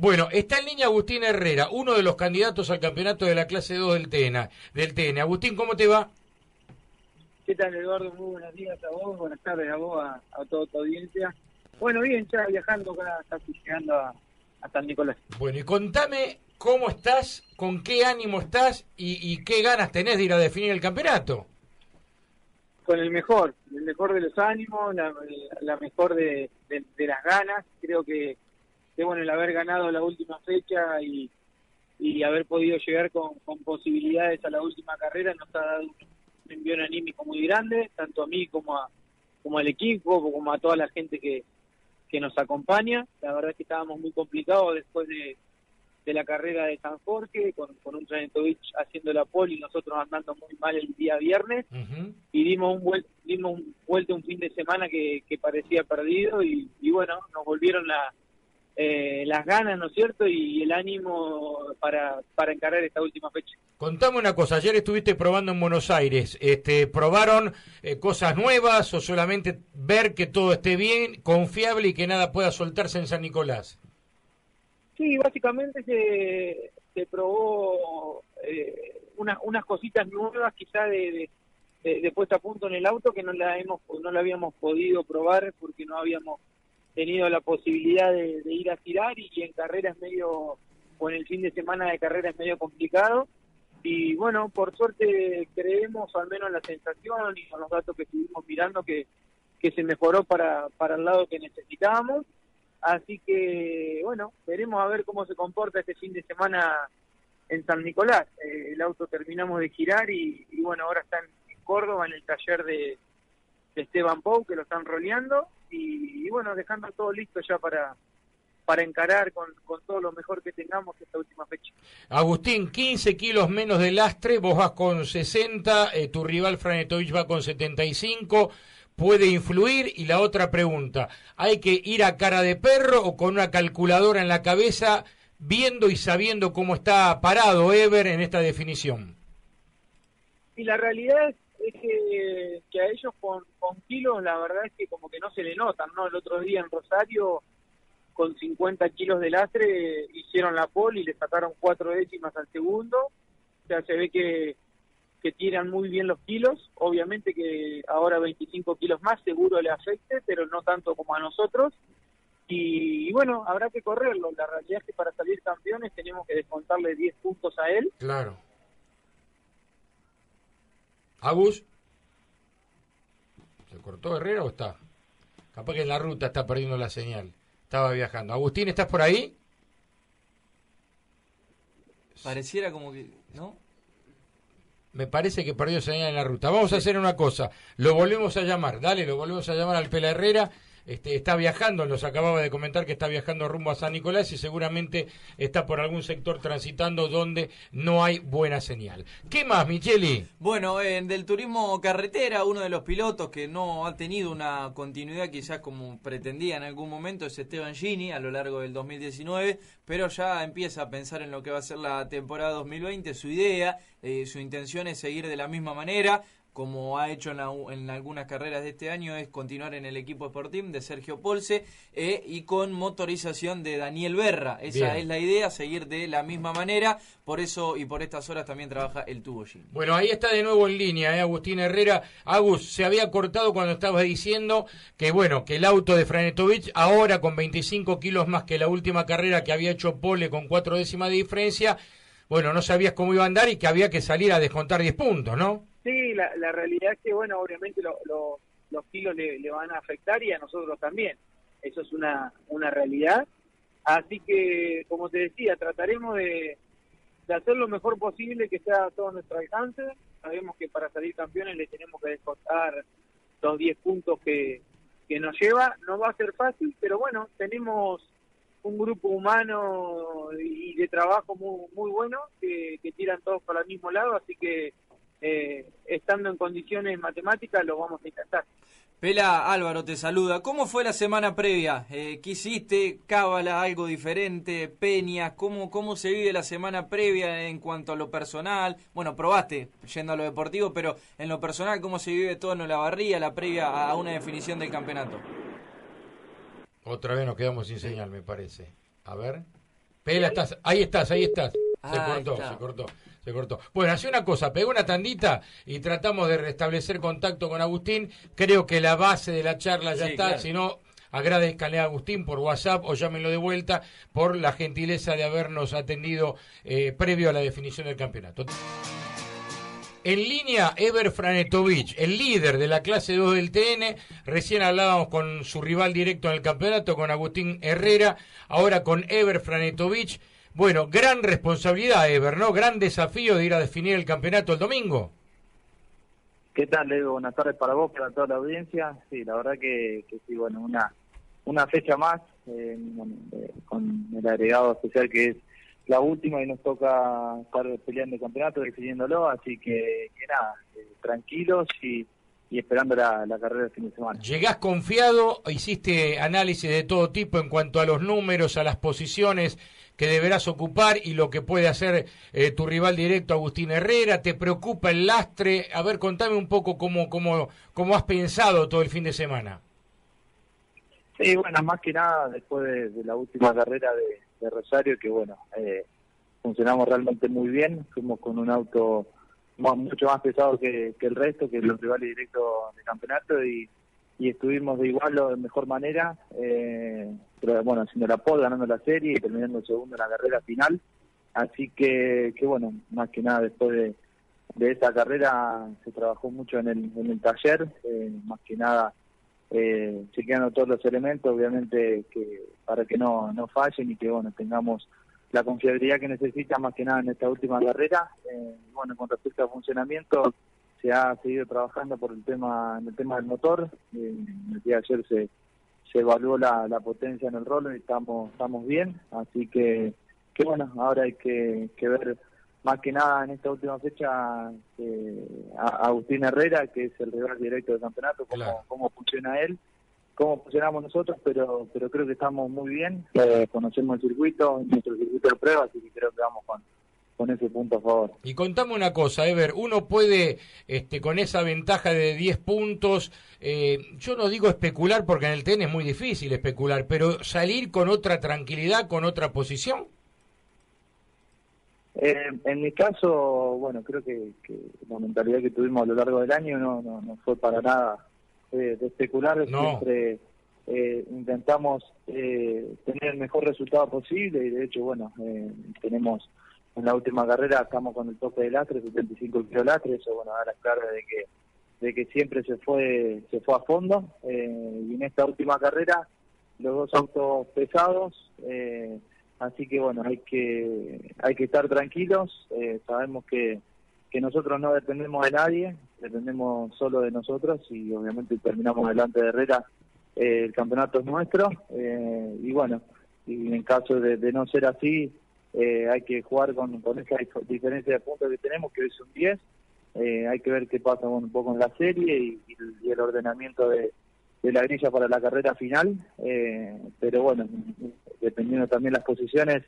Bueno, está en línea Agustín Herrera, uno de los candidatos al campeonato de la clase 2 del TENA. Del TN. Agustín, ¿cómo te va? ¿Qué tal, Eduardo? Muy buenos días a vos, buenas tardes a vos, a, toda tu audiencia. Bueno, bien, ya viajando acá, casi llegando a, San Nicolás. Bueno, y contame cómo estás, con qué ánimo estás y, qué ganas tenés de ir a definir el campeonato. Con el mejor, el mejor de los ánimos, la, mejor de, las ganas. Creo que, que, bueno, el haber ganado la última fecha y, y haber podido llegar con, con posibilidades a la última carrera nos ha dado un envío anímico muy grande, tanto a mí como a como al equipo, como a toda la gente que, que nos acompaña. La verdad es que estábamos muy complicados después de, de la carrera de San Jorge, con, con un Tranetovich haciendo la pole y nosotros andando muy mal el día viernes. Y dimos un, vuel dimos un vuelta un fin de semana que, que parecía perdido y, y bueno, nos volvieron la, eh, las ganas, ¿no es cierto? Y el ánimo para, para encarar esta última fecha. Contame una cosa, ayer estuviste probando en Buenos Aires, este, ¿probaron eh, cosas nuevas o solamente ver que todo esté bien, confiable y que nada pueda soltarse en San Nicolás? Sí, básicamente se, se probó eh, unas cositas nuevas quizá de, de, puesta a punto en el auto que no la, hemos, no la habíamos podido probar porque no habíamos tenido la posibilidad de, ir a girar y, en carreras medio, en el fin de semana de carrera es medio complicado. Y bueno, por suerte creemos, al menos la sensación y con los datos que estuvimos mirando, que, que se mejoró para, para el lado que necesitábamos. Así que, bueno, veremos a ver cómo se comporta este fin de semana en San Nicolás. Eh, el auto terminamos de girar y, bueno, ahora está en, Córdoba, en el taller de, de Esteban Pou, que lo están roleando y, bueno, dejando todo listo ya para, para encarar con, con, todo lo mejor que tengamos esta última fecha. Agustín, 15 kilos menos de lastre, vos vas con 60, eh, tu rival Franetovich va con 75, puede influir. Y la otra pregunta, ¿hay que ir a cara de perro o con una calculadora en la cabeza viendo y sabiendo cómo está parado Ever en esta definición? Y la realidad es es que, a ellos con, con kilos la verdad es que como que no se le notan, ¿no? El otro día en Rosario con 50 kilos de lastre hicieron la pole y le sacaron cuatro décimas al segundo, o sea, se ve que, que tiran muy bien los kilos, obviamente que ahora 25 kilos más seguro le afecte, pero no tanto como a nosotros, y, bueno, habrá que correrlo, la realidad es que para salir campeones tenemos que descontarle 10 puntos a él. Claro Agus. ¿Se cortó Herrera o está? Capaz que en la ruta está perdiendo la señal. Estaba viajando. Agustín, ¿estás por ahí? Pareciera como que, ¿no? Me parece que perdió señal en la ruta. Vamos a hacer una cosa. Lo volvemos a llamar. Dale, lo volvemos a llamar al Pela Herrera este, está viajando, nos acababa de comentar que está viajando rumbo a San Nicolás y seguramente está por algún sector transitando donde no hay buena señal. ¿Qué más, Micheli? Bueno, en del turismo carretera, uno de los pilotos que no ha tenido una continuidad quizás como pretendía en algún momento es Esteban Gini a lo largo del 2019, pero ya empieza a pensar en lo que va a ser la temporada 2020, su idea, eh, su intención es seguir de la misma manera como ha hecho en, algunas carreras de este año, es continuar en el equipo Sporting de Sergio Polse eh, y con motorización de Daniel Berra. Esa es la idea, seguir de la misma manera. Por eso y por estas horas también trabaja el tubo Bueno, ahí está de nuevo en línea, eh, Agustín Herrera. Agus, se había cortado cuando estabas diciendo que, bueno, que el auto de Franetovich, ahora con 25 kilos más que la última carrera que había hecho Pole con cuatro décimas de diferencia, bueno, no sabías cómo iba a andar y que había que salir a descontar 10 puntos, ¿no? Sí, la, la realidad es que, bueno, obviamente los kilos le, van a afectar y a nosotros también. Eso es una, una realidad. Así que, como te decía, trataremos de, de hacer lo mejor posible que sea a todo nuestro alcance. Sabemos que para salir campeones le tenemos que descontar los 10 puntos que, que nos lleva. No va a ser fácil, pero bueno, tenemos un grupo humano y de trabajo muy, muy bueno que, que tiran todos para el mismo lado, así que eh, estando en condiciones matemáticas lo vamos a intentar. Pela Álvaro te saluda. ¿Cómo fue la semana previa? Eh, ¿Qué hiciste? ¿Cábala algo diferente? ¿Peñas? ¿Cómo, ¿Cómo se vive la semana previa en cuanto a lo personal? Bueno, probaste yendo a lo deportivo, pero en lo personal, ¿cómo se vive todo en la barría, la previa a una definición del campeonato? Otra vez nos quedamos sin señal, me parece. A ver. Pela, estás, ahí estás, ahí estás. Se cortó, se cortó. Se cortó. Bueno, hace una cosa, pegó una tandita y tratamos de restablecer contacto con Agustín. Creo que la base de la charla ya está, si no, agradezcanle a Agustín por WhatsApp o llámenlo de vuelta por la gentileza de habernos atendido eh, previo a la definición del campeonato. En línea, Ever Franetovic, el líder de la clase 2 del TN. Recién hablábamos con su rival directo en el campeonato, con Agustín Herrera. Ahora con Ever Franetovic. Bueno, gran responsabilidad, Ever, ¿no? Gran desafío de ir a definir el campeonato el domingo. ¿Qué tal, Leo? Buenas tardes para vos, para toda la audiencia. Sí, la verdad que, sí, bueno, una, una fecha más eh, eh, con el agregado especial que es la última y nos toca estar peleando el campeonato, decidiéndolo, así que, nada, eh, tranquilos y, esperando la, carrera del fin de semana. ¿Llegás confiado? ¿Hiciste análisis de todo tipo en cuanto a los números, a las posiciones que deberás ocupar y lo que puede hacer eh, tu rival directo, Agustín Herrera? ¿Te preocupa el lastre? A ver, contame un poco cómo, cómo, cómo has pensado todo el fin de semana. Sí, bueno, más que nada después de la última carrera de Rosario, que bueno, eh, funcionamos realmente muy bien, fuimos con un auto mucho más pesado que, el resto, que los rivales directos de campeonato y, estuvimos de igual o de mejor manera, eh, pero bueno, haciendo la pole, ganando la serie y terminando segundo en la carrera final. Así que, que bueno, más que nada después de, de esa carrera se trabajó mucho en el, en el taller, eh, más que nada eh, chequeando todos los elementos, obviamente que para que no, no fallen y que bueno tengamos la confiabilidad que necesita más que nada en esta última carrera. Eh, bueno, con respecto al funcionamiento, se ha seguido trabajando por el tema, en el tema del motor. Eh, el día de ayer se, se evaluó la, la potencia en el rolo y estamos, estamos bien. Así que, que bueno, ahora hay que, que ver más que nada en esta última fecha eh, a Agustín Herrera, que es el rival directo del campeonato, cómo, cómo funciona él, cómo funcionamos nosotros, pero pero creo que estamos muy bien, eh, conocemos el circuito, nuestro circuito de prueba, así que creo que vamos con, ese punto a favor. Y contame una cosa, Ever, uno puede, este, con esa ventaja de 10 puntos, eh, yo no digo especular porque en el tenis es muy difícil especular, pero salir con otra tranquilidad, con otra posición. Eh, en mi caso, bueno, creo que, la mentalidad que tuvimos a lo largo del año no, no, fue para nada eh, de especular, siempre eh, intentamos eh, tener el mejor resultado posible y de hecho, bueno, tenemos en la última carrera estamos con el tope de lastre, 75 kilolatre, eso bueno, da la clara de que de que siempre se fue se fue a fondo y en esta última carrera los dos autos pesados eh, así que bueno hay que hay que estar tranquilos eh, sabemos que que nosotros no dependemos de nadie dependemos solo de nosotros y obviamente terminamos delante de Herrera eh, el campeonato es nuestro eh, y bueno y en caso de, no ser así hay que jugar con, con esa diferencia de puntos que tenemos que hoy son 10 hay que ver qué pasa un poco en la serie y, y el ordenamiento de, de la grilla para la carrera final, eh, pero bueno, dependiendo también las posiciones,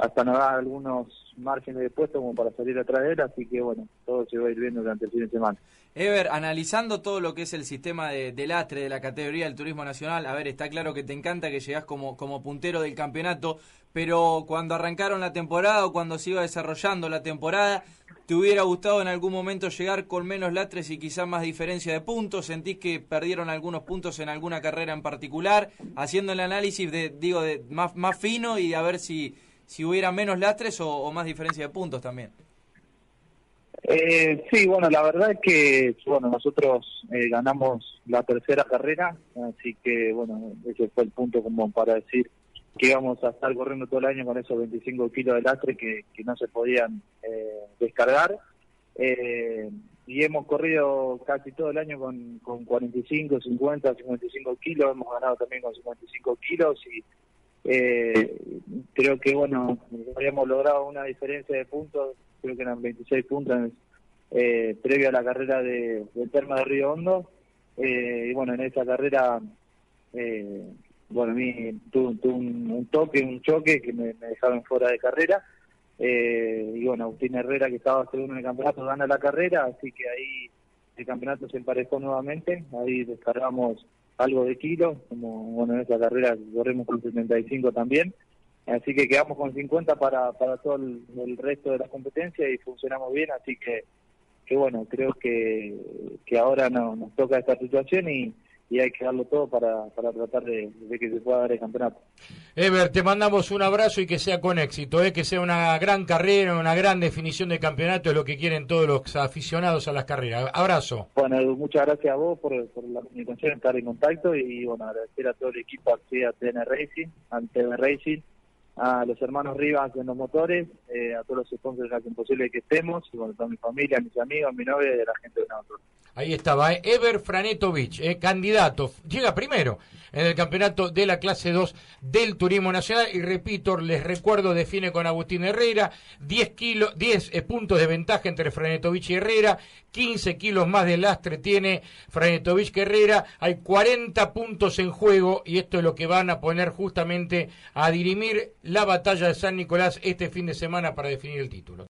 hasta nos da algunos márgenes de puesto como para salir atrás de él, así que bueno, todo se va a ir viendo durante el fin de semana. Ever, analizando todo lo que es el sistema de, de, lastre de la categoría del turismo nacional, a ver, está claro que te encanta que llegás como, como puntero del campeonato, pero cuando arrancaron la temporada o cuando se iba desarrollando la temporada, ¿te hubiera gustado en algún momento llegar con menos lastres y quizás más diferencia de puntos? ¿Sentís que perdieron algunos puntos en alguna carrera en particular? Haciendo el análisis de, digo, de más, más fino y a ver si, si hubiera menos lastres o más diferencia de puntos también. Eh, sí, bueno, la verdad es que bueno nosotros eh, ganamos la tercera carrera, así que bueno, ese fue el punto como para decir que íbamos a estar corriendo todo el año con esos 25 kilos de lastre que, no se podían eh, descargar. Eh, y hemos corrido casi todo el año con, con 45, 50, 55 kilos, hemos ganado también con 55 kilos y creo que bueno, habíamos logrado una diferencia de puntos creo que eran 26 puntos eh, previo a la carrera de, del Terma de Río Hondo. Eh, y bueno, en esa carrera, eh, bueno, a mí tuve, un, toque, un choque que me, dejaron fuera de carrera. Eh, y bueno, Agustín Herrera, que estaba segundo en el campeonato, gana la carrera, así que ahí el campeonato se emparejó nuevamente. Ahí descargamos algo de kilo, como bueno, en esa carrera corremos con 75 también. Así que quedamos con 50 para, para todo el, resto de la competencia y funcionamos bien, así que, que bueno, creo que, que ahora no, nos toca esta situación y, y hay que darlo todo para, para tratar de, que se pueda dar el campeonato. Ever, te mandamos un abrazo y que sea con éxito, ¿eh? que sea una gran carrera, una gran definición de campeonato, es lo que quieren todos los aficionados a las carreras. Abrazo. Bueno, muchas gracias a vos por, la comunicación, estar en contacto y bueno, agradecer a todo el equipo a TN Racing, a TN Racing, a los hermanos Rivas en los motores, eh, a todos los sponsors que hacen posible que estemos, y bueno, toda mi familia, mis amigos, mi novia y a la gente de nosotros. Ahí estaba, ¿eh? Ever Franetovich, eh, candidato, llega primero en el campeonato de la clase 2 del Turismo Nacional. Y repito, les recuerdo, define con Agustín Herrera, 10, kilos, 10 eh, puntos de ventaja entre Franetovich y Herrera, 15 kilos más de lastre tiene Franetovich que Herrera, hay 40 puntos en juego y esto es lo que van a poner justamente a dirimir la batalla de San Nicolás este fin de semana para definir el título.